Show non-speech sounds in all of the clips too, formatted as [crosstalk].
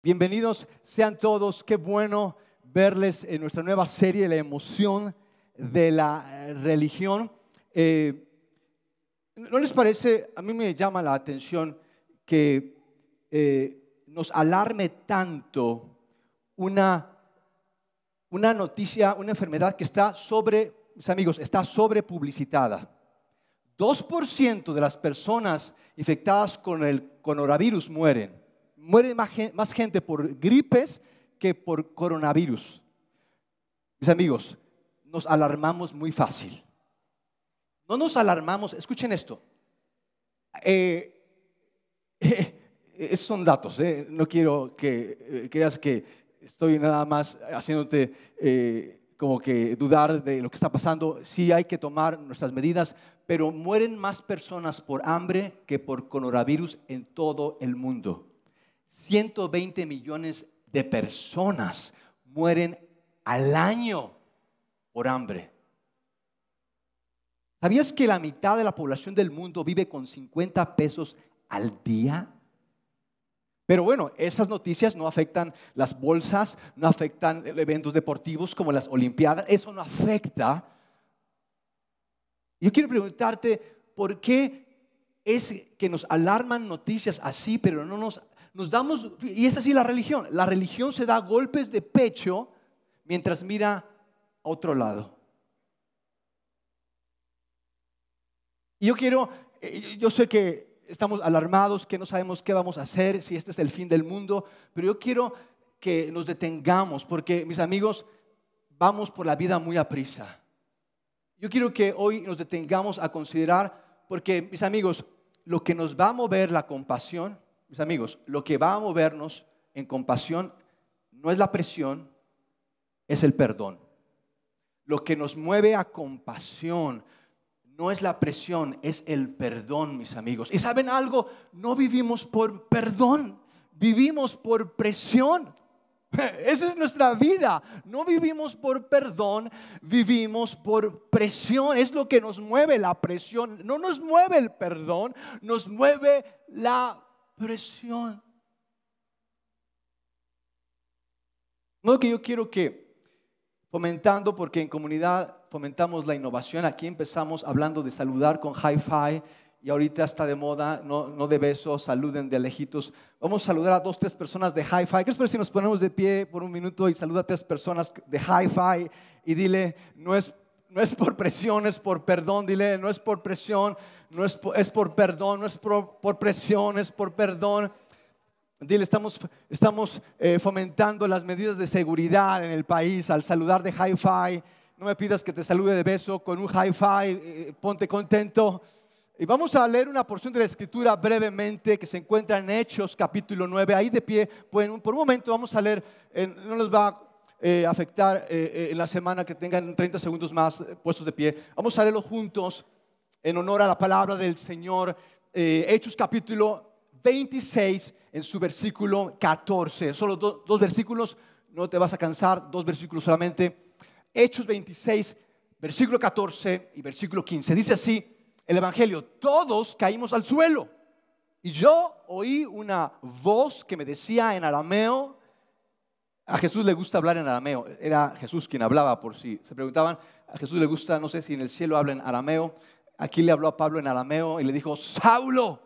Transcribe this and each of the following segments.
Bienvenidos sean todos, qué bueno verles en nuestra nueva serie, La emoción de la religión. Eh, ¿No les parece? A mí me llama la atención que eh, nos alarme tanto una, una noticia, una enfermedad que está sobre, mis amigos, está sobre publicitada. 2% de las personas infectadas con el coronavirus mueren muere más gente por gripes que por coronavirus. Mis amigos, nos alarmamos muy fácil. No nos alarmamos, escuchen esto. Eh, [laughs] son datos, eh. no quiero que eh, creas que estoy nada más haciéndote como que dudar de lo que está pasando. Sí hay que tomar nuestras medidas, pero mueren más personas por hambre que por coronavirus en todo el mundo. 120 millones de personas mueren al año por hambre. ¿Sabías que la mitad de la población del mundo vive con 50 pesos al día? Pero bueno, esas noticias no afectan las bolsas, no afectan eventos deportivos como las Olimpiadas, eso no afecta. Yo quiero preguntarte, ¿por qué es que nos alarman noticias así, pero no nos nos damos, y es así la religión, la religión se da golpes de pecho mientras mira a otro lado. Y yo quiero, eh, yo sé que estamos alarmados, que no sabemos qué vamos a hacer, si este es el fin del mundo, pero yo quiero que nos detengamos, porque mis amigos, vamos por la vida muy a prisa. Yo quiero que hoy nos detengamos a considerar, porque mis amigos, lo que nos va a mover la compasión, mis amigos, lo que va a movernos en compasión no es la presión, es el perdón. Lo que nos mueve a compasión no es la presión, es el perdón, mis amigos. Y saben algo, no vivimos por perdón, vivimos por presión. [laughs] Esa es nuestra vida. No vivimos por perdón, vivimos por presión. Es lo que nos mueve la presión. No nos mueve el perdón, nos mueve la presión. No que yo quiero que fomentando, porque en comunidad fomentamos la innovación, aquí empezamos hablando de saludar con hi-fi y ahorita está de moda, no, no de besos, saluden de lejitos. Vamos a saludar a dos, tres personas de hi-fi. ¿Qué es si nos ponemos de pie por un minuto y saluda a tres personas de hi-fi y dile, no es, no es por presión, es por perdón, dile, no es por presión, no es por, es por perdón, no es por, presión, es por perdón. Dile, estamos, estamos eh, fomentando las medidas de seguridad en el país al saludar de hi-fi. No me pidas que te salude de beso con un hi-fi, eh, ponte contento. Y vamos a leer una porción de la escritura brevemente que se encuentra en Hechos capítulo 9. Ahí de pie, pueden, por un momento vamos a leer, no les va a eh, afectar en la semana que tengan 30 segundos más puestos de pie. Vamos a leerlo juntos en honor a la palabra del Señor. Eh, Hechos capítulo 26 en su versículo 14. Solo dos versículos, no te vas a cansar, dos versículos solamente. Hechos 26, versículo 14 y versículo 15. Dice así el Evangelio, todos caímos al suelo. Y yo oí una voz que me decía en arameo, a Jesús le gusta hablar en arameo, era Jesús quien hablaba por si se preguntaban, a Jesús le gusta, no sé si en el cielo habla en arameo, Aquí le habló a Pablo en arameo y le dijo, Saulo,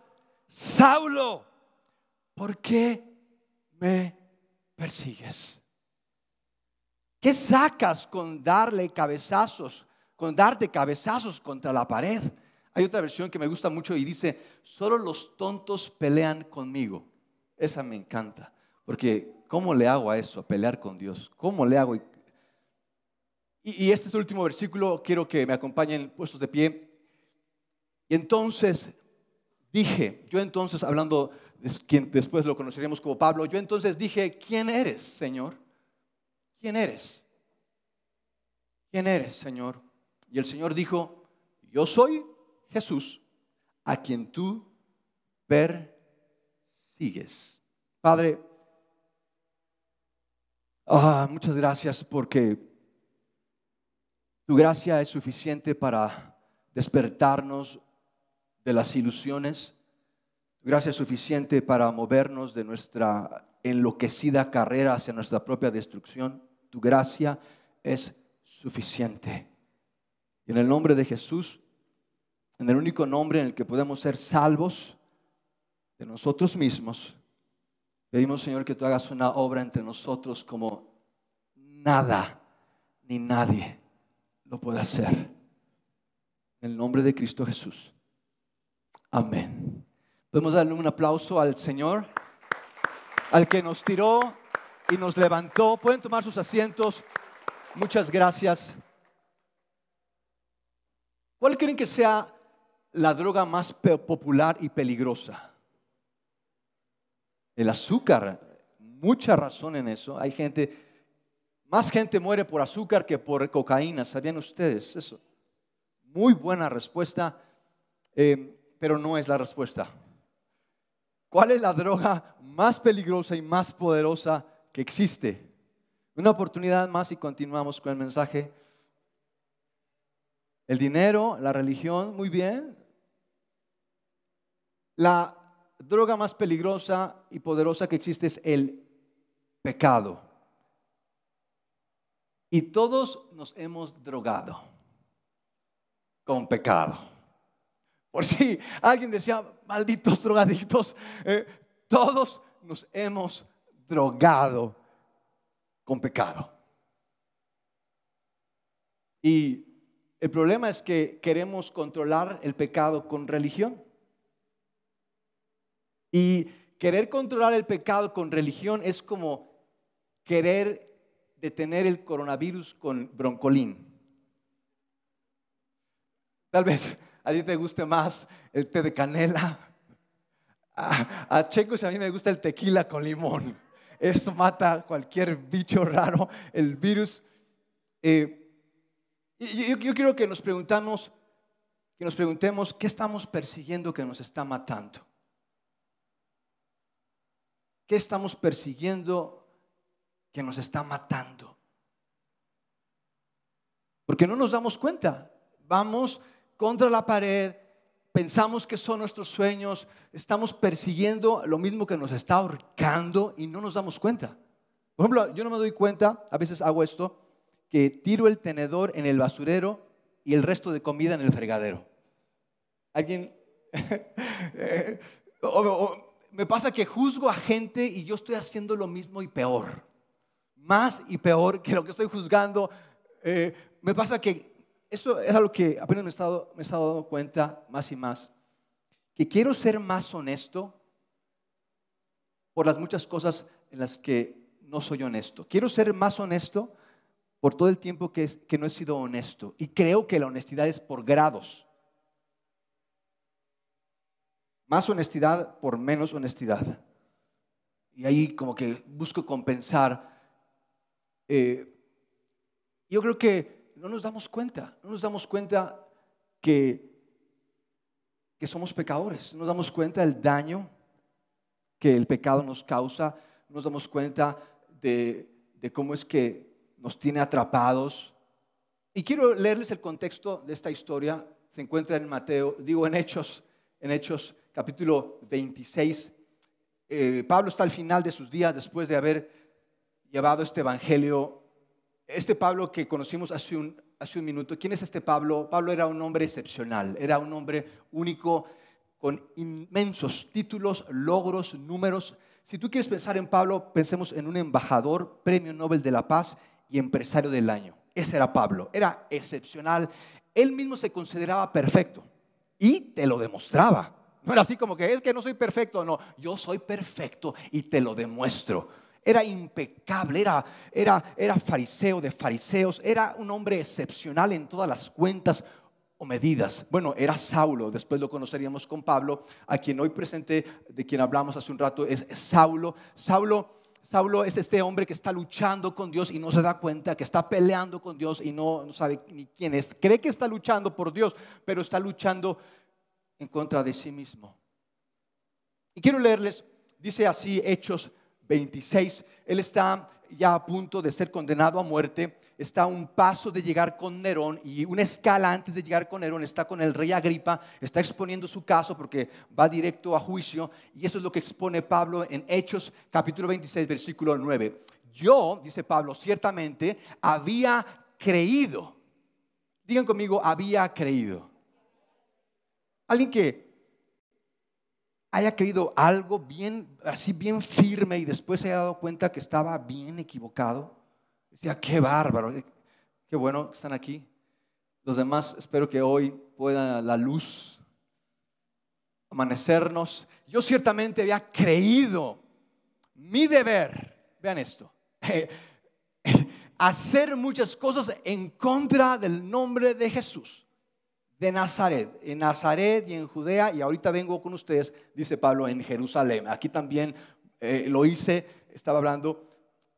Saulo, ¿por qué me persigues? ¿Qué sacas con darle cabezazos, con darte cabezazos contra la pared? Hay otra versión que me gusta mucho y dice, solo los tontos pelean conmigo. Esa me encanta, porque ¿cómo le hago a eso, a pelear con Dios? ¿Cómo le hago? Y, y este es el último versículo, quiero que me acompañen puestos de pie. Y entonces dije, yo entonces, hablando quien después lo conoceríamos como Pablo, yo entonces dije, ¿quién eres, Señor? ¿Quién eres? ¿Quién eres, Señor? Y el Señor dijo, yo soy Jesús, a quien tú persigues. Padre, ah, muchas gracias porque tu gracia es suficiente para despertarnos de las ilusiones. Gracia suficiente para movernos de nuestra enloquecida carrera hacia nuestra propia destrucción. Tu gracia es suficiente. Y en el nombre de Jesús, en el único nombre en el que podemos ser salvos de nosotros mismos, pedimos, Señor, que tú hagas una obra entre nosotros como nada ni nadie lo puede hacer. En el nombre de Cristo Jesús. Amén. Podemos darle un aplauso al Señor, al que nos tiró y nos levantó. Pueden tomar sus asientos. Muchas gracias. ¿Cuál creen que sea la droga más popular y peligrosa? El azúcar. Mucha razón en eso. Hay gente, más gente muere por azúcar que por cocaína. ¿Sabían ustedes eso? Muy buena respuesta, eh, pero no es la respuesta. ¿Cuál es la droga más peligrosa y más poderosa que existe? Una oportunidad más y continuamos con el mensaje. El dinero, la religión, muy bien. La droga más peligrosa y poderosa que existe es el pecado. Y todos nos hemos drogado con pecado. Por si alguien decía, malditos drogadictos, eh, todos nos hemos drogado con pecado. Y el problema es que queremos controlar el pecado con religión. Y querer controlar el pecado con religión es como querer detener el coronavirus con broncolín. Tal vez a ti te guste más el té de canela. A, Checos a mí me gusta el tequila con limón. Eso mata cualquier bicho raro, el virus. Eh, yo, yo, quiero que nos preguntamos, que nos preguntemos qué estamos persiguiendo que nos está matando. ¿Qué estamos persiguiendo que nos está matando? Porque no nos damos cuenta. Vamos contra la pared, pensamos que son nuestros sueños, estamos persiguiendo lo mismo que nos está ahorcando y no nos damos cuenta. Por ejemplo, yo no me doy cuenta, a veces hago esto, que tiro el tenedor en el basurero y el resto de comida en el fregadero. ¿Alguien? [laughs] me pasa que juzgo a gente y yo estoy haciendo lo mismo y peor. Más y peor que lo que estoy juzgando. Eh, me pasa que eso es algo que apenas me he, estado, me he estado dando cuenta más y más, que quiero ser más honesto por las muchas cosas en las que no soy honesto. Quiero ser más honesto por todo el tiempo que, que no he sido honesto. Y creo que la honestidad es por grados. Más honestidad por menos honestidad. Y ahí como que busco compensar. Eh, yo creo que no nos damos cuenta, no nos damos cuenta que, que somos pecadores, no nos damos cuenta del daño que el pecado nos causa, no nos damos cuenta de, de cómo es que nos tiene atrapados. Y quiero leerles el contexto de esta historia, se encuentra en Mateo, digo en Hechos, en Hechos capítulo 26. Eh, Pablo está al final de sus días después de haber llevado este evangelio este Pablo que conocimos hace un, minuto, ¿quién es este Pablo? Pablo era un hombre excepcional, era un hombre único con inmensos títulos, logros, números. Si tú quieres pensar en Pablo, pensemos en un embajador, premio Nobel de la Paz y empresario del año. Ese era Pablo, era excepcional. Él mismo se consideraba perfecto y te lo demostraba. No era así como que es que no soy perfecto, no, yo soy perfecto y te lo demuestro era impecable, era, era, era fariseo de fariseos, era un hombre excepcional en todas las cuentas o medidas. Bueno, era Saulo, después lo conoceríamos con Pablo, a quien hoy presente, de quien hablamos hace un rato, es Saulo. Saulo, Saulo es este hombre que está luchando con Dios y no se da cuenta, que está peleando con Dios y no, sabe ni quién es. Cree que está luchando por Dios, pero está luchando en contra de sí mismo. Y quiero leerles, dice así Hechos 26. Él está ya a punto de ser condenado a muerte, está a un paso de llegar con Nerón y una escala antes de llegar con Nerón está con el rey Agripa, está exponiendo su caso porque va directo a juicio y eso es lo que expone Pablo en Hechos capítulo 26 versículo 9. Yo, dice Pablo, ciertamente había creído. Digan conmigo, había creído. Alguien que haya creído algo bien, así bien firme y después se haya dado cuenta que estaba bien equivocado. Decía, qué bárbaro, qué bueno que están aquí. Los demás espero que hoy pueda la luz amanecernos. Yo ciertamente había creído mi deber, vean esto, [laughs] hacer muchas cosas en contra del nombre de Jesús de Nazaret, en Nazaret y en Judea, y ahorita vengo con ustedes, dice Pablo, en Jerusalén. Aquí también eh, lo hice, estaba hablando,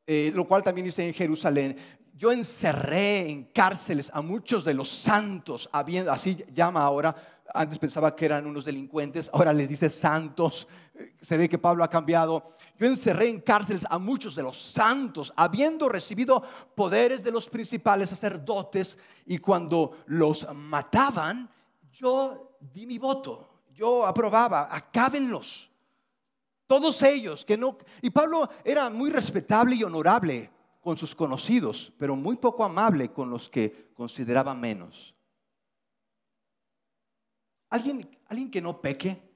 eh, lo cual también dice en Jerusalén. Yo encerré en cárceles a muchos de los santos, así llama ahora, antes pensaba que eran unos delincuentes, ahora les dice santos, se ve que Pablo ha cambiado. Yo encerré en cárceles a muchos de los santos, habiendo recibido poderes de los principales sacerdotes, y cuando los mataban, yo di mi voto, yo aprobaba, acábenlos. Todos ellos que no... Y Pablo era muy respetable y honorable con sus conocidos, pero muy poco amable con los que consideraba menos. ¿Alguien, alguien que no peque?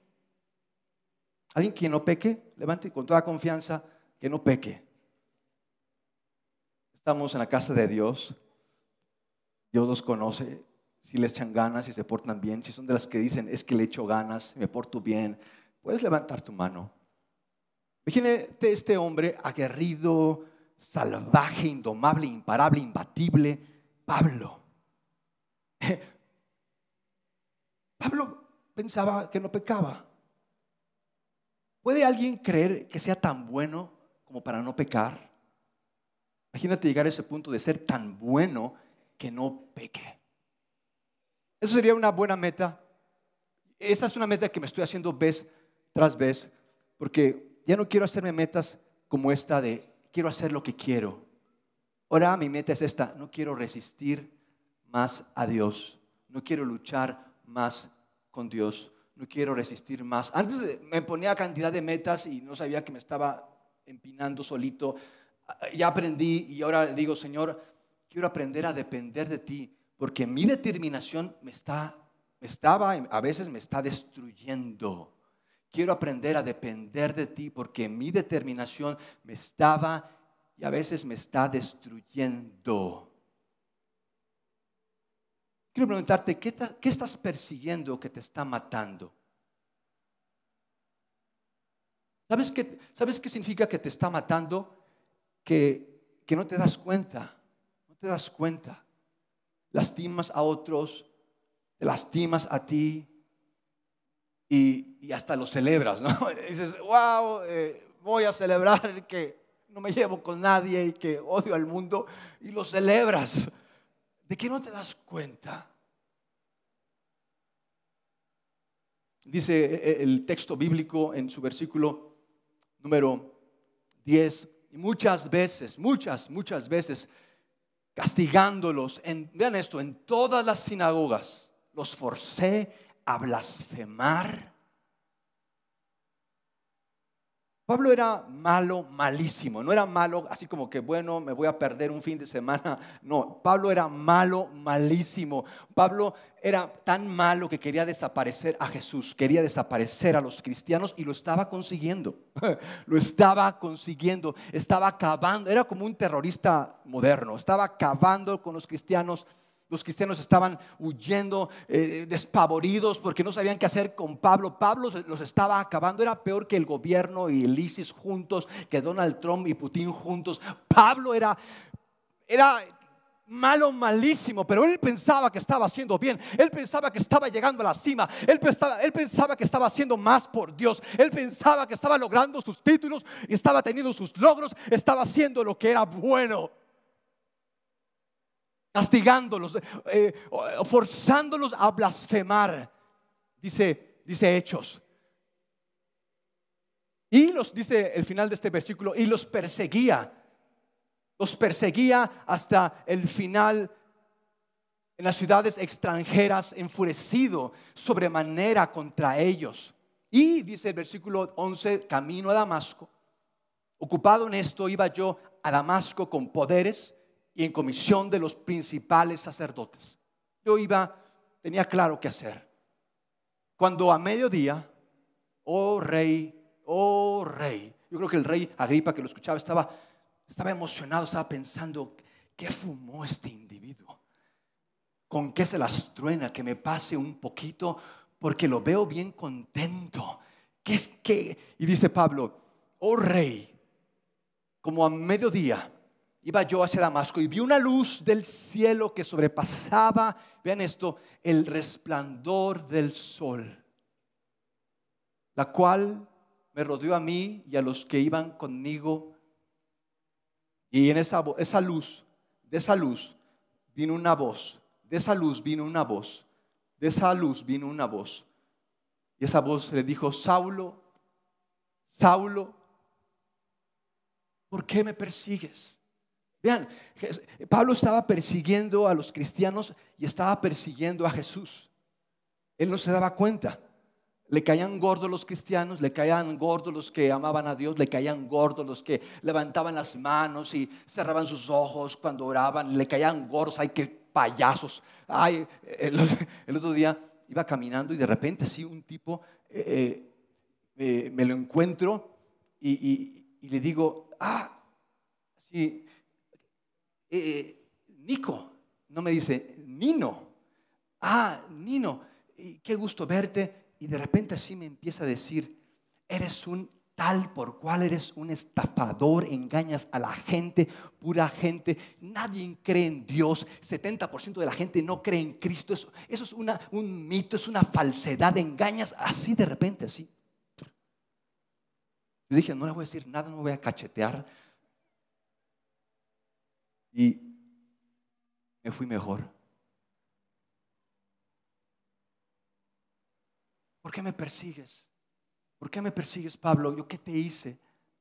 ¿Alguien que no peque? Levante con toda confianza que no peque. Estamos en la casa de Dios. Dios los conoce. Si les echan ganas, si se portan bien, si son de las que dicen, es que le echo ganas, me porto bien, puedes levantar tu mano. Imagínate este hombre aguerrido, salvaje, indomable, imparable, imbatible, Pablo. [laughs] Pablo pensaba que no pecaba. ¿Puede alguien creer que sea tan bueno como para no pecar? Imagínate llegar a ese punto de ser tan bueno que no peque. Eso sería una buena meta. Esta es una meta que me estoy haciendo vez tras vez, porque ya no quiero hacerme metas como esta de quiero hacer lo que quiero. Ahora mi meta es esta, no quiero resistir más a Dios, no quiero luchar más con Dios, no quiero resistir más. Antes me ponía cantidad de metas y no sabía que me estaba empinando solito. Ya aprendí y ahora digo, Señor, quiero aprender a depender de ti, porque mi determinación me está, estaba, a veces me está destruyendo. Quiero aprender a depender de ti, porque mi determinación me estaba y a veces me está destruyendo. Quiero preguntarte, ¿qué, estás persiguiendo que te está matando? ¿Sabes qué, ¿Sabes qué significa que te está matando? Que, que no te das cuenta, no te das cuenta. Lastimas a otros, te lastimas a ti y, hasta lo celebras, ¿no? [laughs] dices, wow, eh, voy a celebrar que no me llevo con nadie y que odio al mundo y lo celebras de que no te das cuenta. Dice eh, eh, el texto bíblico en su versículo número 10, y muchas veces, muchas, muchas veces, castigándolos, en, vean esto, en todas las sinagogas, los forcé a blasfemar Pablo era malo, malísimo. No era malo así como que, bueno, me voy a perder un fin de semana. [laughs] No, Pablo era malo, malísimo. Pablo era tan malo que quería desaparecer a Jesús, quería desaparecer a los cristianos y lo estaba consiguiendo. [laughs] lo estaba consiguiendo, estaba acabando. Era como un terrorista moderno, estaba acabando con los cristianos los cristianos estaban huyendo, eh, despavoridos, porque no sabían qué hacer con Pablo. Pablo los estaba acabando. Era peor que el gobierno y el ISIS juntos, que Donald Trump y Putin juntos. Pablo era, era malo, malísimo, pero él pensaba que estaba haciendo bien. Él pensaba que estaba llegando a la cima. Él pensaba, él pensaba que estaba haciendo más por Dios. Él pensaba que estaba logrando sus títulos estaba teniendo sus logros. Estaba haciendo lo que era bueno castigándolos, eh, forzándolos a blasfemar. Dice, dice Hechos. Y los, dice el final de este versículo, y los perseguía. Los perseguía hasta el final en las ciudades extranjeras, enfurecido sobremanera contra ellos. Y dice el versículo 11, camino a Damasco. Ocupado en esto, iba yo a Damasco con poderes y en comisión de los principales sacerdotes. Yo iba, tenía claro qué hacer. Cuando a mediodía, oh rey, oh rey, yo creo que el rey Agripa que lo escuchaba estaba, estaba emocionado, estaba pensando, ¿qué fumó este individuo? ¿Con qué se las truena? Que me pase un poquito porque lo veo bien contento. ¿Qué es que? Y dice Pablo, oh rey, como a mediodía iba yo hacia Damasco y vi una luz del cielo que sobrepasaba, vean esto, el resplandor del sol, la cual me rodeó a mí y a los que iban conmigo. Y en esa, esa luz, de esa luz, vino una voz, de esa luz vino una voz, de esa luz vino una voz. Y esa voz le dijo, Saulo, Saulo, ¿por qué me persigues? Vean, Pablo estaba persiguiendo a los cristianos y estaba persiguiendo a Jesús. Él no se daba cuenta. Le caían gordos los cristianos, le caían gordos los que amaban a Dios, le caían gordos los que levantaban las manos y cerraban sus ojos cuando oraban, le caían gordos, ay, qué payasos. Ay, el, otro día iba caminando y de repente sí, un tipo, eh, eh, me lo encuentro y, y le digo, ah, sí, eh, Nico, no me dice Nino. Ah, Nino, qué gusto verte. Y de repente así me empieza a decir, eres un tal por cual eres un estafador, engañas a la gente, pura gente, nadie cree en Dios, 70% de la gente no cree en Cristo, eso, eso es una, un mito, es una falsedad, engañas así de repente, así. Yo dije, no le voy a decir nada, no voy a cachetear, y me fui mejor. ¿Por qué me persigues? ¿Por qué me persigues, Pablo? ¿Yo qué te hice?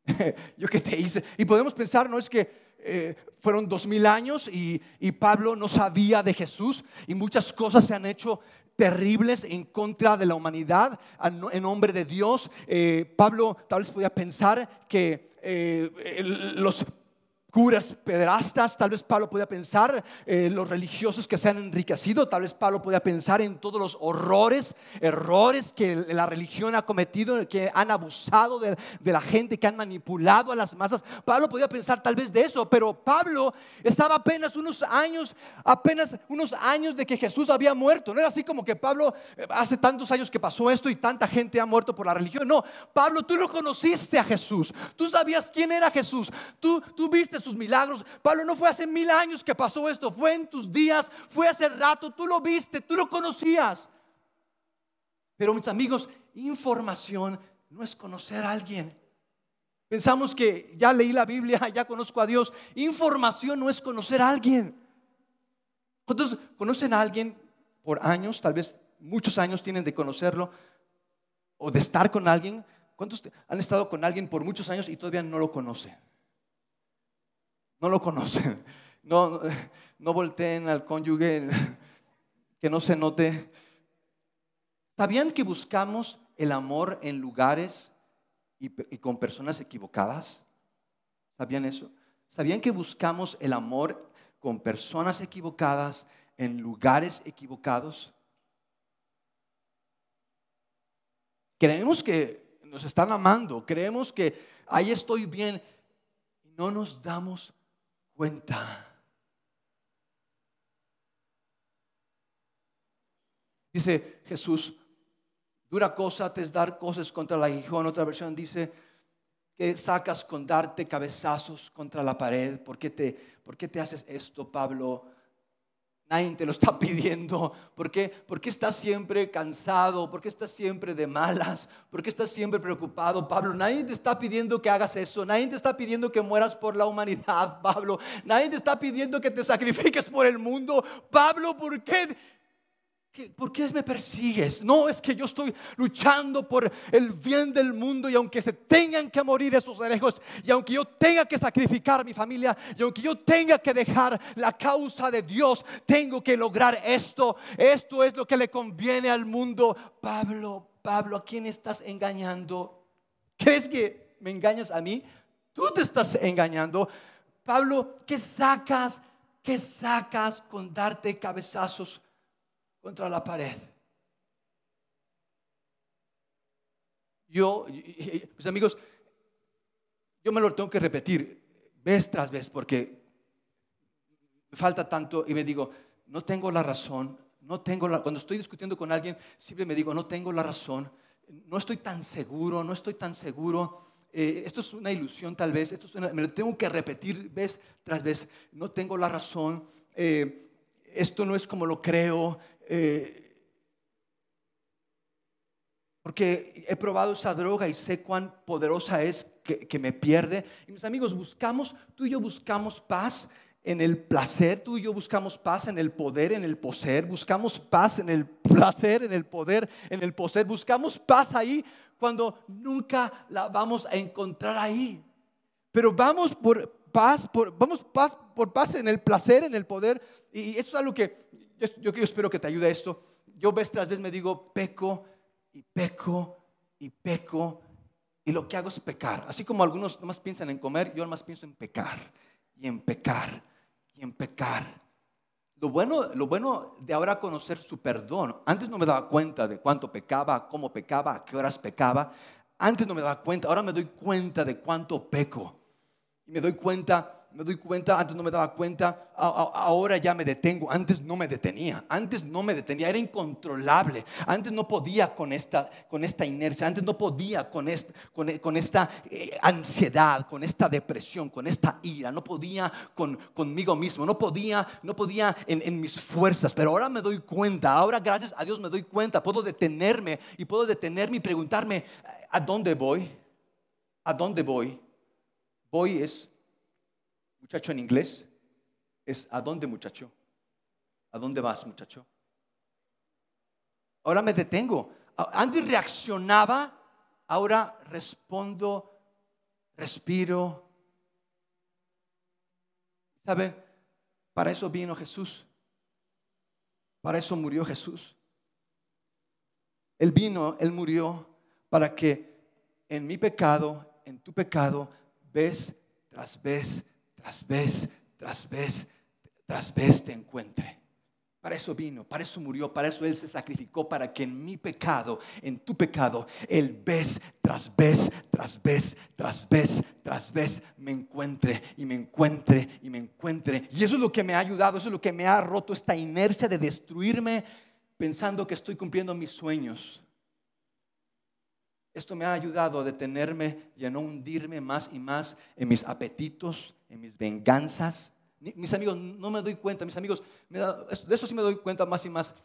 [laughs] ¿Yo qué te hice? Y podemos pensar, ¿no es que eh, fueron dos mil años y, Pablo no sabía de Jesús y muchas cosas se han hecho terribles en contra de la humanidad en nombre de Dios. Eh, Pablo tal vez podía pensar que eh, los curas pederastas, tal vez Pablo podía pensar eh, los religiosos que se han enriquecido, tal vez Pablo podía pensar en todos los horrores, errores que la religión ha cometido, que han abusado de, la gente, que han manipulado a las masas. Pablo podía pensar tal vez de eso, pero Pablo estaba apenas unos años, apenas unos años de que Jesús había muerto. No era así como que Pablo, eh, hace tantos años que pasó esto y tanta gente ha muerto por la religión. No, Pablo, tú lo conociste a Jesús, tú sabías quién era Jesús, tú viste sus milagros. Pablo, no fue hace mil años que pasó esto, fue en tus días, fue hace rato, tú lo viste, tú lo conocías. Pero mis amigos, información no es conocer a alguien. Pensamos que ya leí la Biblia, [laughs] ya conozco a Dios. Información no es conocer a alguien. ¿Cuántos conocen a alguien por años? Tal vez muchos años tienen de conocerlo o de estar con alguien. ¿Cuántos han estado con alguien por muchos años y todavía no lo conocen? No lo conocen. [laughs] No, no volteen al cónyuge, [laughs] que no se note. ¿Sabían que buscamos el amor en lugares y, con personas equivocadas? ¿Sabían eso? ¿Sabían que buscamos el amor con personas equivocadas en lugares equivocados? Creemos que nos están amando, creemos que ahí estoy bien no nos damos cuenta. Dice Jesús, dura cosa te es dar cosas contra el aguijón. Otra versión dice que sacas con darte cabezazos contra la pared. ¿Por qué te, por qué te haces esto, Pablo? Nadie te lo está pidiendo. ¿Por qué? ¿Por qué estás siempre cansado? ¿Por qué estás siempre de malas? ¿Por qué estás siempre preocupado, Pablo? Nadie te está pidiendo que hagas eso. Nadie te está pidiendo que mueras por la humanidad, [laughs] Pablo. Nadie te está pidiendo que te sacrifiques por el mundo. Pablo, ¿por qué? ¿Por qué me persigues? No, es que yo estoy luchando por el bien del mundo y aunque se tengan que morir esos herejos y aunque yo tenga que sacrificar a mi familia y aunque yo tenga que dejar la causa de Dios, tengo que lograr esto. Esto es lo que le conviene al mundo. Pablo, Pablo, ¿a quién estás engañando? ¿Crees que me engañas a mí? Tú te estás engañando. Pablo, ¿qué sacas? ¿Qué sacas con darte cabezazos? Contra la pared. Yo, mis amigos, yo me lo tengo que repetir vez tras vez porque me falta tanto y me digo, no tengo la razón, no tengo la, cuando estoy discutiendo con alguien, siempre me digo, no tengo la razón, no estoy tan seguro, no estoy tan seguro. Eh, esto es una ilusión tal vez, esto me lo tengo que repetir vez tras vez, no tengo la razón, eh, esto no es como lo creo, eh, porque he probado esa droga y sé cuán poderosa es que, me pierde. Y mis amigos, buscamos, tú y yo buscamos paz en el placer, tú y yo buscamos paz en el poder, en el poseer, buscamos paz en el placer, en el poder, en el poseer, buscamos paz ahí cuando nunca la vamos a encontrar ahí. Pero vamos por paz, vamos paz, por paz en el placer, en el poder. Y eso es algo que yo, yo, espero que te ayude esto. Yo vez tras vez me digo, peco y peco y peco. Y lo que hago es pecar. Así como algunos nomás piensan en comer, yo nomás pienso en pecar y en pecar y en pecar. Lo bueno, lo bueno de ahora conocer su perdón. Antes no me daba cuenta de cuánto pecaba, cómo pecaba, a qué horas pecaba. Antes no me daba cuenta. Ahora me doy cuenta de cuánto peco. Y me doy cuenta me doy cuenta, antes no me daba cuenta, ahora ya me detengo, antes no me detenía, antes no me detenía, era incontrolable, antes no podía con esta, con esta inercia, antes no podía con esta, con, esta eh, ansiedad, con esta depresión, con esta ira, no podía con, conmigo mismo, no podía, no podía en, en mis fuerzas, pero ahora me doy cuenta, ahora gracias a Dios me doy cuenta, puedo detenerme y puedo detenerme y preguntarme, ¿a dónde voy? ¿A dónde voy? Voy es Muchacho en inglés es ¿a dónde muchacho? ¿A dónde vas muchacho? Ahora me detengo. Antes reaccionaba, ahora respondo, respiro. ¿Saben? Para eso vino Jesús. Para eso murió Jesús. Él vino, Él murió para que en mi pecado, en tu pecado, vez tras vez tras vez, tras vez, tras vez te encuentre. Para eso vino, para eso murió, para eso Él se sacrificó, para que en mi pecado, en tu pecado, Él vez tras vez, tras vez, tras vez, tras vez me encuentre y me encuentre y me encuentre. Y eso es lo que me ha ayudado, eso es lo que me ha roto esta inercia de destruirme pensando que estoy cumpliendo mis sueños. Esto me ha ayudado a detenerme y a no hundirme más y más en mis apetitos, en mis venganzas. Mis amigos, no me doy cuenta, mis amigos, de eso sí me doy cuenta más y más.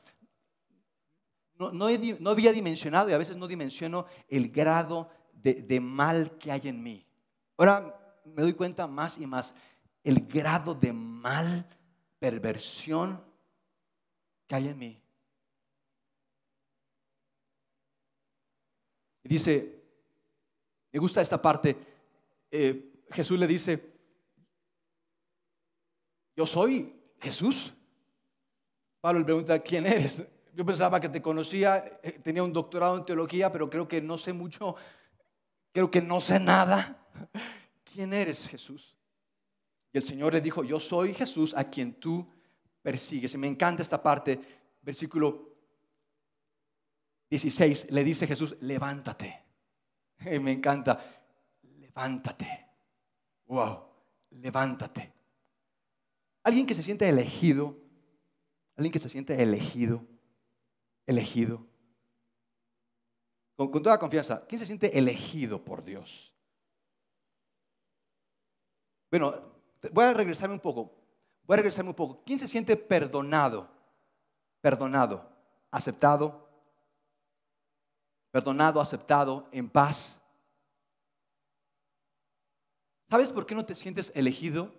No, había dimensionado y a veces no dimensiono el grado de, de mal que hay en mí. Ahora me doy cuenta más y más el grado de mal, perversión que hay en mí. Y dice, me gusta esta parte, eh, Jesús le dice, yo soy Jesús. Pablo le pregunta, ¿quién eres? Yo pensaba que te conocía, eh, tenía un doctorado en teología, pero creo que no sé mucho, creo que no sé nada. [laughs] ¿Quién eres Jesús? Y el Señor le dijo, yo soy Jesús a quien tú persigues. Y me encanta esta parte, versículo 16 le dice Jesús, levántate. me encanta, levántate. Wow, levántate. Alguien que se siente elegido, alguien que se siente elegido, elegido. Con, con toda confianza, ¿quién se siente elegido por Dios? Bueno, voy a regresarme un poco. Voy a regresarme un poco. ¿Quién se siente perdonado? Perdonado, aceptado, perdonado, aceptado, en paz. ¿Sabes por qué no te sientes elegido?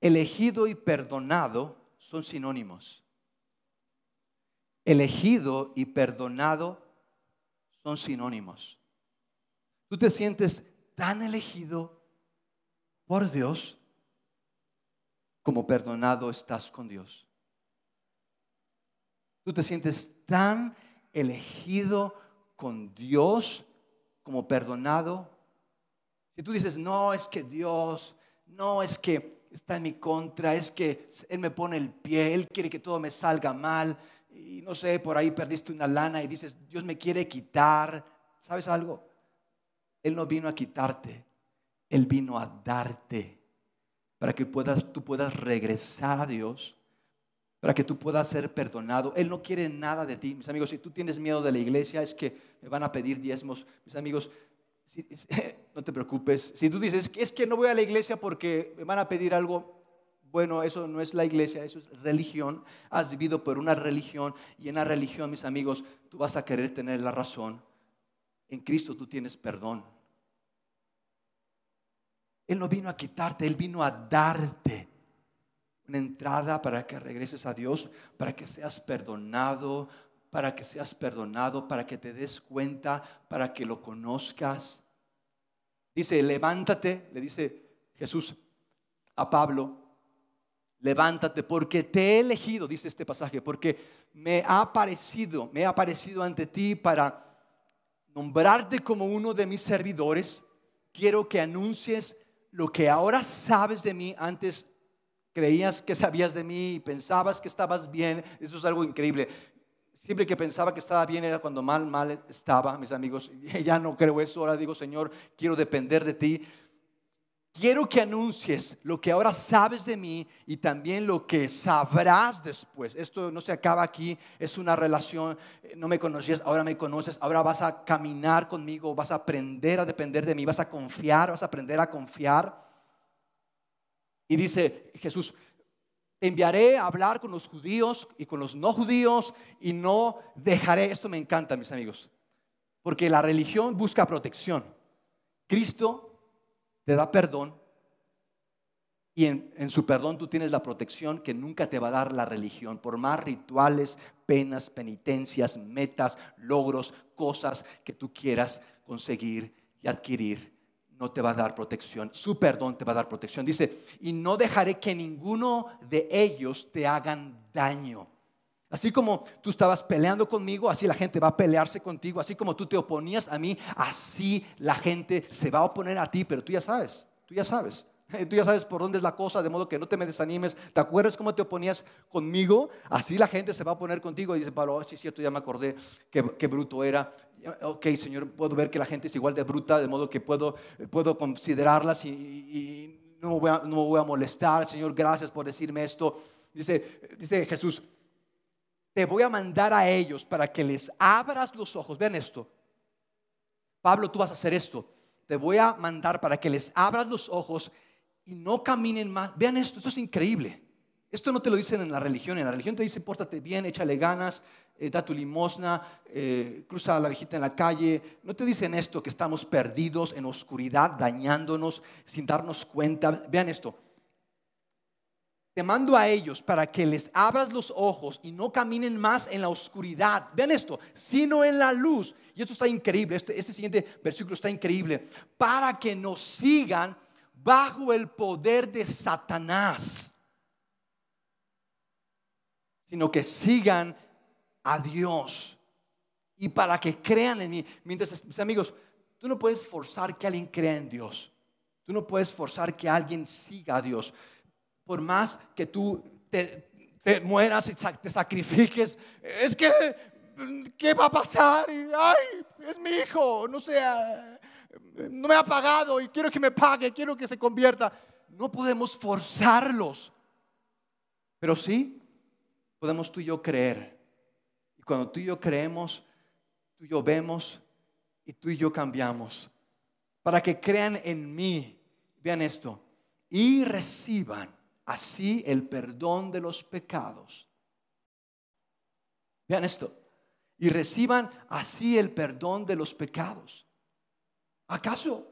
Elegido y perdonado son sinónimos. Elegido y perdonado son sinónimos. Tú te sientes tan elegido por Dios como perdonado estás con Dios. Tú te sientes tan elegido con Dios como perdonado. Si tú dices, no, es que Dios, no, es que está en mi contra, es que Él me pone el pie, Él quiere que todo me salga mal, y no sé, por ahí perdiste una lana y dices, Dios me quiere quitar. ¿Sabes algo? Él no vino a quitarte, Él vino a darte para que puedas, tú puedas regresar a Dios, para que tú puedas ser perdonado. Él no quiere nada de ti. Mis amigos, si tú tienes miedo de la iglesia, es que me van a pedir diezmos. Mis amigos, [laughs] no te preocupes. Si tú dices, es que no voy a la iglesia porque me van a pedir algo, bueno, eso no es la iglesia, eso es religión. Has vivido por una religión y en la religión, mis amigos, tú vas a querer tener la razón. En Cristo tú tienes perdón. Él no vino a quitarte, Él vino a darte una entrada para que regreses a Dios, para que seas perdonado, para que seas perdonado, para que te des cuenta, para que lo conozcas. Dice, levántate, le dice Jesús a Pablo, levántate porque te he elegido, dice este pasaje, porque me ha parecido, me ha parecido ante ti para nombrarte como uno de mis servidores. Quiero que anuncies lo que ahora sabes de mí, antes creías que sabías de mí y pensabas que estabas bien, eso es algo increíble. Siempre que pensaba que estaba bien era cuando mal, mal estaba, mis amigos. [laughs] Ya no creo eso, ahora digo, Señor, quiero depender de ti. Quiero que anuncies lo que ahora sabes de mí y también lo que sabrás después. Esto no se acaba aquí, es una relación. No me conocías, ahora me conoces, ahora vas a caminar conmigo, vas a aprender a depender de mí, vas a confiar, vas a aprender a confiar. Y dice Jesús, enviaré a hablar con los judíos y con los no judíos y no dejaré, esto me encanta mis amigos, porque la religión busca protección. Cristo te da perdón y en, su perdón tú tienes la protección que nunca te va a dar la religión. Por más rituales, penas, penitencias, metas, logros, cosas que tú quieras conseguir y adquirir, no te va a dar protección. Su perdón te va a dar protección. Dice, y no dejaré que ninguno de ellos te hagan daño. Así como tú estabas peleando conmigo, así la gente va a pelearse contigo. Así como tú te oponías a mí, así la gente se va a oponer a ti. Pero tú ya sabes, tú ya sabes. [laughs] Tú ya sabes por dónde es la cosa, de modo que no te me desanimes. ¿Te acuerdas cómo te oponías conmigo? Así la gente se va a oponer contigo. Y dice Pablo, oh, sí, cierto, ya me acordé qué, bruto era. Ok, Señor, puedo ver que la gente es igual de bruta, de modo que puedo, puedo considerarlas y, no, voy a, no me voy a molestar. Señor, gracias por decirme esto. Dice, dice Jesús, te voy a mandar a ellos para que les abras los ojos. Vean esto. Pablo, tú vas a hacer esto. Te voy a mandar para que les abras los ojos y no caminen más. Vean esto, esto es increíble. Esto no te lo dicen en la religión. En la religión te dicen, pórtate bien, échale ganas, eh, da tu limosna, eh, cruza a la viejita en la calle. No te dicen esto, que estamos perdidos en oscuridad, dañándonos sin darnos cuenta. Vean esto te mando a ellos para que les abras los ojos y no caminen más en la oscuridad. Vean esto, sino en la luz. Y esto está increíble, este, este, siguiente versículo está increíble. Para que nos sigan bajo el poder de Satanás. Sino que sigan a Dios. Y para que crean en mí. Mientras, mis amigos, tú no puedes forzar que alguien crea en Dios. Tú no puedes forzar que alguien siga a Dios por más que tú te, mueras y te sacrifiques, es que, ¿qué va a pasar? ay, es mi hijo, no sé, no me ha pagado y quiero que me pague, quiero que se convierta. No podemos forzarlos, pero sí podemos tú y yo creer. Y cuando tú y yo creemos, tú y yo vemos y tú y yo cambiamos. Para que crean en mí, vean esto, y reciban así el perdón de los pecados. Vean esto. Y reciban así el perdón de los pecados. ¿Acaso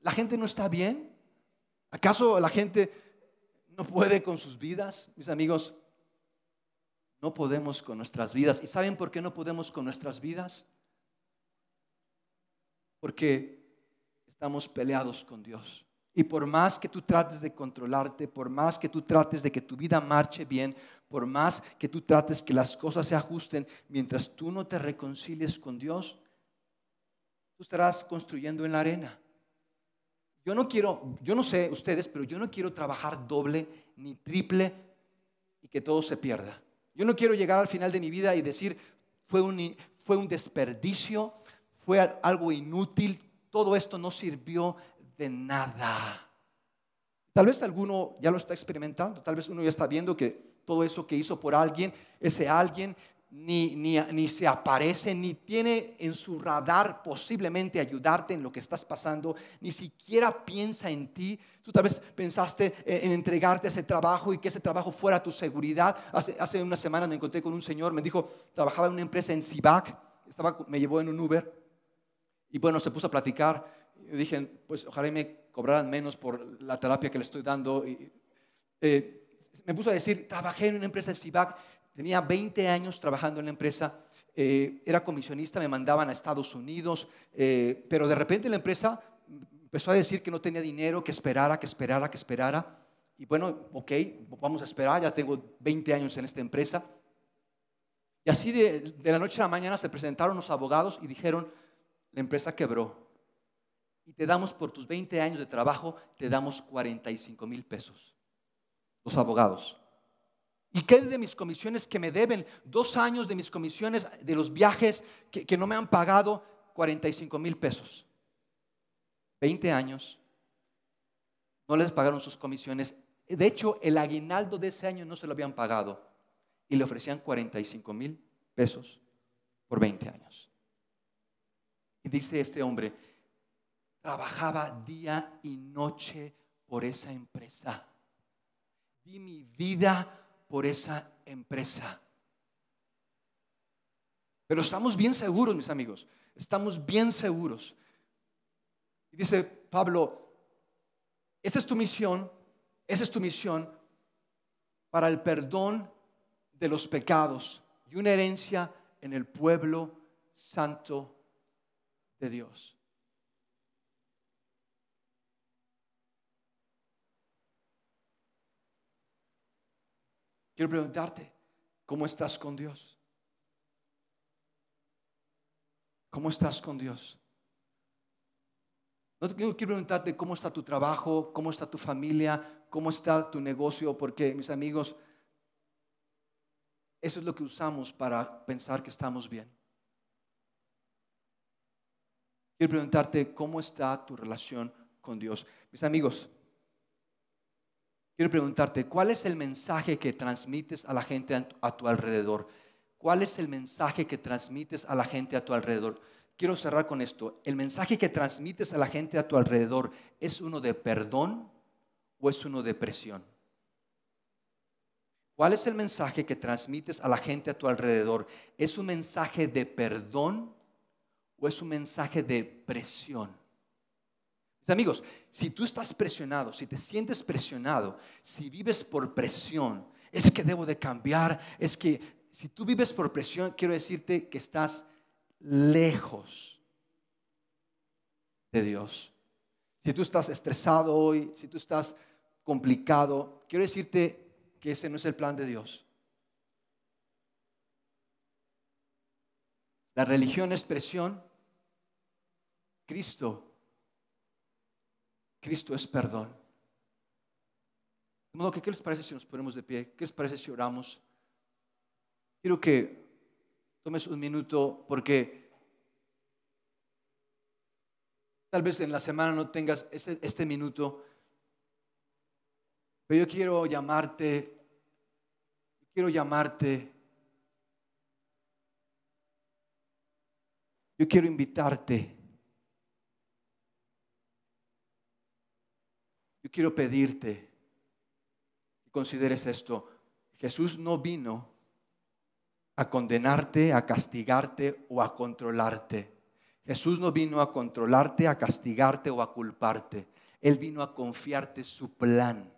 la gente no está bien? ¿Acaso la gente no puede con sus vidas? Mis amigos, No podemos con nuestras vidas. ¿Y saben por qué no podemos con nuestras vidas? Porque estamos peleados con Dios. Y por más que tú trates de controlarte, por más que tú trates de que tu vida marche bien, por más que tú trates que las cosas se ajusten, mientras tú no te reconcilies con Dios, tú estarás construyendo en la arena. Yo no quiero, yo no sé ustedes, pero yo no quiero trabajar doble ni triple y que todo se pierda. Yo no quiero llegar al final de mi vida y decir, fue un, fue un desperdicio, fue algo inútil, todo esto no sirvió de nada. Tal vez alguno ya lo está experimentando, tal vez uno ya está viendo que todo eso que hizo por alguien, ese alguien ni, ni, ni, se aparece, ni tiene en su radar posiblemente ayudarte en lo que estás pasando, ni siquiera piensa en ti. Tú tal vez pensaste en, entregarte ese trabajo y que ese trabajo fuera tu seguridad. Hace, hace una semana me encontré con un señor, me dijo, trabajaba en una empresa en Cibac, estaba, me llevó en un Uber y bueno, se puso a platicar. Yo dije, pues ojalá me cobraran menos por la terapia que le estoy dando. Y, eh, me puso a decir, trabajé en una empresa de Cibac Tenía 20 años trabajando en la empresa, eh, era comisionista, me mandaban a Estados Unidos, eh, pero de repente la empresa empezó a decir que no tenía dinero, que esperara, que esperara, que esperara. Y bueno, ok, vamos a esperar, ya tengo 20 años en esta empresa. Y así de, de la noche a la mañana se presentaron los abogados y dijeron, la empresa quebró. Y te damos por tus 20 años de trabajo, te damos 45 mil pesos. Los abogados. ¿Y qué de mis comisiones que me deben? Dos años de mis comisiones de los viajes que, no me han pagado 45 mil pesos. 20 años. No les pagaron sus comisiones. De hecho, el aguinaldo de ese año no se lo habían pagado. Y le ofrecían 45 mil pesos por 20 años. Y dice este hombre, trabajaba día y noche por esa empresa. Di mi vida por esa empresa. Pero estamos bien seguros, mis amigos, estamos bien seguros. Y dice Pablo, esa es tu misión, esa es tu misión para el perdón de los pecados y una herencia en el pueblo santo de Dios. Quiero preguntarte, ¿cómo estás con Dios? ¿Cómo estás con Dios? No quiero preguntarte cómo está tu trabajo, cómo está tu familia, cómo está tu negocio, porque mis amigos, eso es lo que usamos para pensar que estamos bien. Quiero preguntarte cómo está tu relación con Dios. Mis amigos, Quiero preguntarte, ¿cuál es el mensaje que transmites a la gente a tu alrededor? ¿Cuál es el mensaje que transmites a la gente a tu alrededor? Quiero cerrar con esto. ¿El mensaje que transmites a la gente a tu alrededor es uno de perdón o es uno de presión? ¿Cuál es el mensaje que transmites a la gente a tu alrededor? ¿Es un mensaje de perdón o es un mensaje de presión? amigos, si tú estás presionado, si te sientes presionado, si vives por presión, es que debo de cambiar, es que si tú vives por presión, quiero decirte que estás lejos de Dios. Si tú estás estresado hoy, si tú estás complicado, quiero decirte que ese no es el plan de Dios. La religión es presión, Cristo Cristo es perdón. De modo que, ¿qué les parece si nos ponemos de pie? ¿Qué les parece si oramos? Quiero que tomes un minuto porque tal vez en la semana no tengas este, este minuto, pero yo quiero llamarte, quiero llamarte, yo quiero invitarte Yo quiero pedirte que consideres esto. Jesús no vino a condenarte, a castigarte o a controlarte. Jesús no vino a controlarte, a castigarte o a culparte. Él vino a confiarte su plan.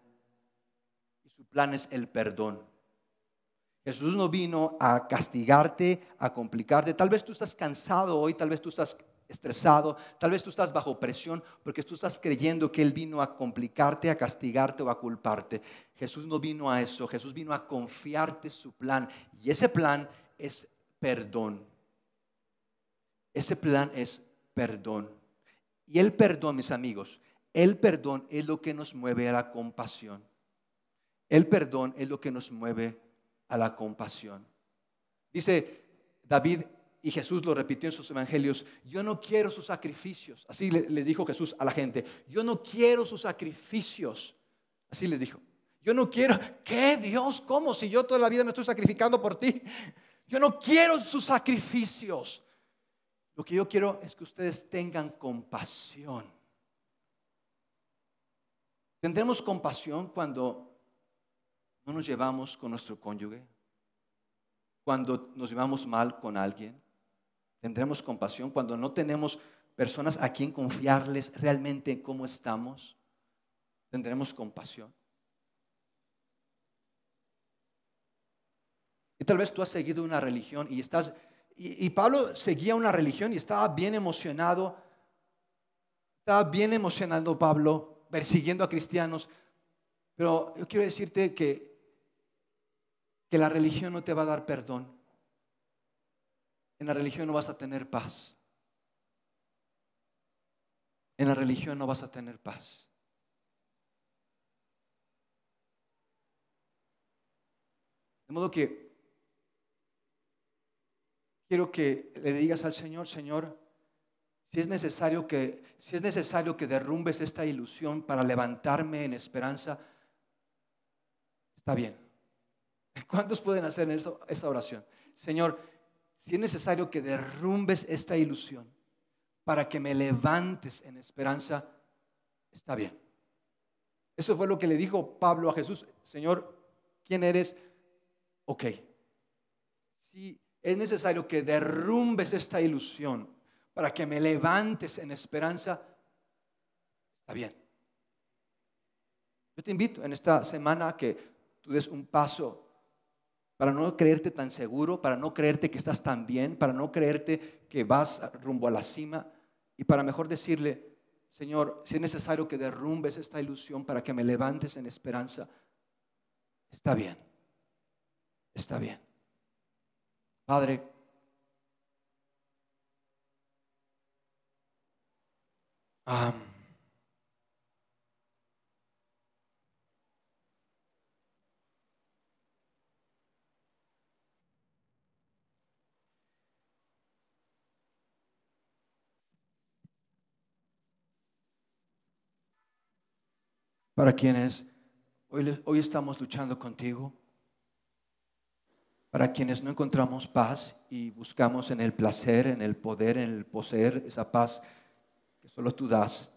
Y su plan es el perdón. Jesús no vino a castigarte, a complicarte. Tal vez tú estás cansado hoy, tal vez tú estás estresado, tal vez tú estás bajo presión porque tú estás creyendo que Él vino a complicarte, a castigarte o a culparte. Jesús no vino a eso, Jesús vino a confiarte su plan y ese plan es perdón. Ese plan es perdón. Y el perdón, mis amigos, el perdón es lo que nos mueve a la compasión. El perdón es lo que nos mueve a la compasión. Dice David y Jesús lo repitió en sus evangelios, yo no quiero sus sacrificios. Así les dijo Jesús a la gente, yo no quiero sus sacrificios. Así les dijo. Yo no quiero, ¿qué Dios? ¿Cómo? Si yo toda la vida me estoy sacrificando por ti. Yo no quiero sus sacrificios. Lo que yo quiero es que ustedes tengan compasión. Tendremos compasión cuando no nos llevamos con nuestro cónyuge, cuando nos llevamos mal con alguien, Tendremos compasión cuando no tenemos personas a quien confiarles realmente en cómo estamos. Tendremos compasión. Y tal vez tú has seguido una religión y estás, y, Pablo seguía una religión y estaba bien emocionado, estaba bien emocionado Pablo, persiguiendo a cristianos, pero yo quiero decirte que, que la religión no te va a dar perdón en la religión no vas a tener paz. En la religión no vas a tener paz. De modo que quiero que le digas al Señor, Señor, si es necesario que si es necesario que derrumbes esta ilusión para levantarme en esperanza, está bien. [laughs] ¿Cuántos pueden hacer eso, esa oración? Señor, si es necesario que derrumbes esta ilusión para que me levantes en esperanza, está bien. Eso fue lo que le dijo Pablo a Jesús, Señor, ¿quién eres? Ok. Si es necesario que derrumbes esta ilusión para que me levantes en esperanza, está bien. Yo te invito en esta semana a que tú des un paso para no creerte tan seguro, para no creerte que estás tan bien, para no creerte que vas rumbo a la cima y para mejor decirle, Señor, si es necesario que derrumbes esta ilusión para que me levantes en esperanza, está bien, está bien. Padre, para quienes hoy, hoy estamos luchando contigo, para quienes no encontramos paz y buscamos en el placer, en el poder, en el poseer esa paz que solo tú das,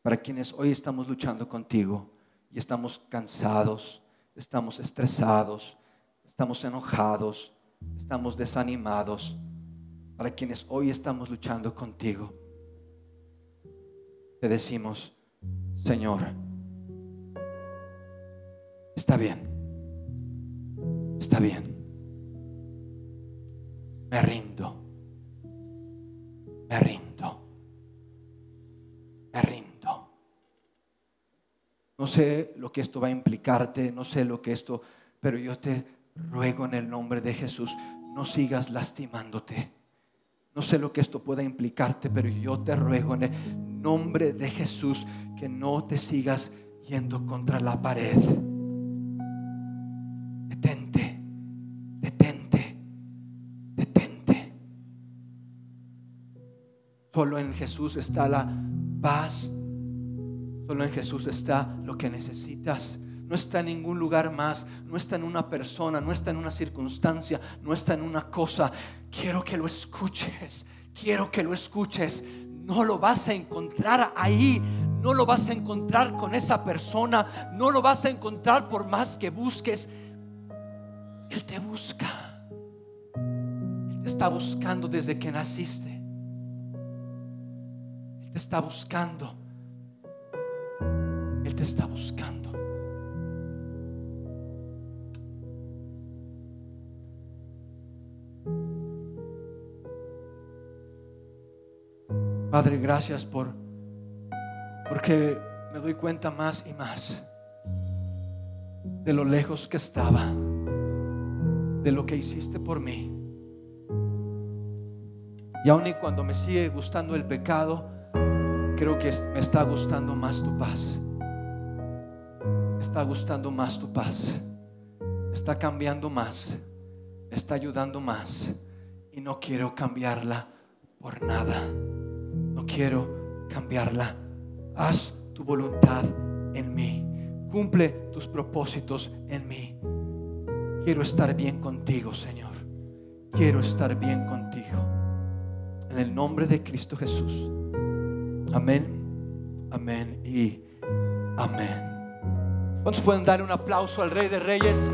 para quienes hoy estamos luchando contigo y estamos cansados, estamos estresados, estamos enojados, estamos desanimados, para quienes hoy estamos luchando contigo, te decimos, Señor, Está bien. Está bien. Me rindo. Me rindo. Me rindo. No sé lo que esto va a implicarte, no sé lo que esto, pero yo te ruego en el nombre de Jesús, no sigas lastimándote. No sé lo que esto pueda implicarte, pero yo te ruego en el nombre de Jesús que no te sigas yendo contra la pared Solo en Jesús está la paz. Solo en Jesús está lo que necesitas. No está en ningún lugar más. No está en una persona. No está en una circunstancia. No está en una cosa. Quiero que lo escuches. Quiero que lo escuches. No lo vas a encontrar ahí. No lo vas a encontrar con esa persona. No lo vas a encontrar por más que busques. Él te busca. Él te está buscando desde que naciste te está buscando. Él te está buscando. Padre, gracias por porque me doy cuenta más y más de lo lejos que estaba, de lo que hiciste por mí. Y aun y cuando me sigue gustando el pecado, creo que me está gustando más tu paz. Está gustando más tu paz. Está cambiando más. Está ayudando más. Y no quiero cambiarla por nada. No quiero cambiarla. Haz tu voluntad en mí. Cumple tus propósitos en mí. Quiero estar bien contigo, Señor. Quiero estar bien contigo. En el nombre de Cristo Jesús. Amén, amén y amén. ¿Cuántos pueden dar un aplauso al Rey de Reyes?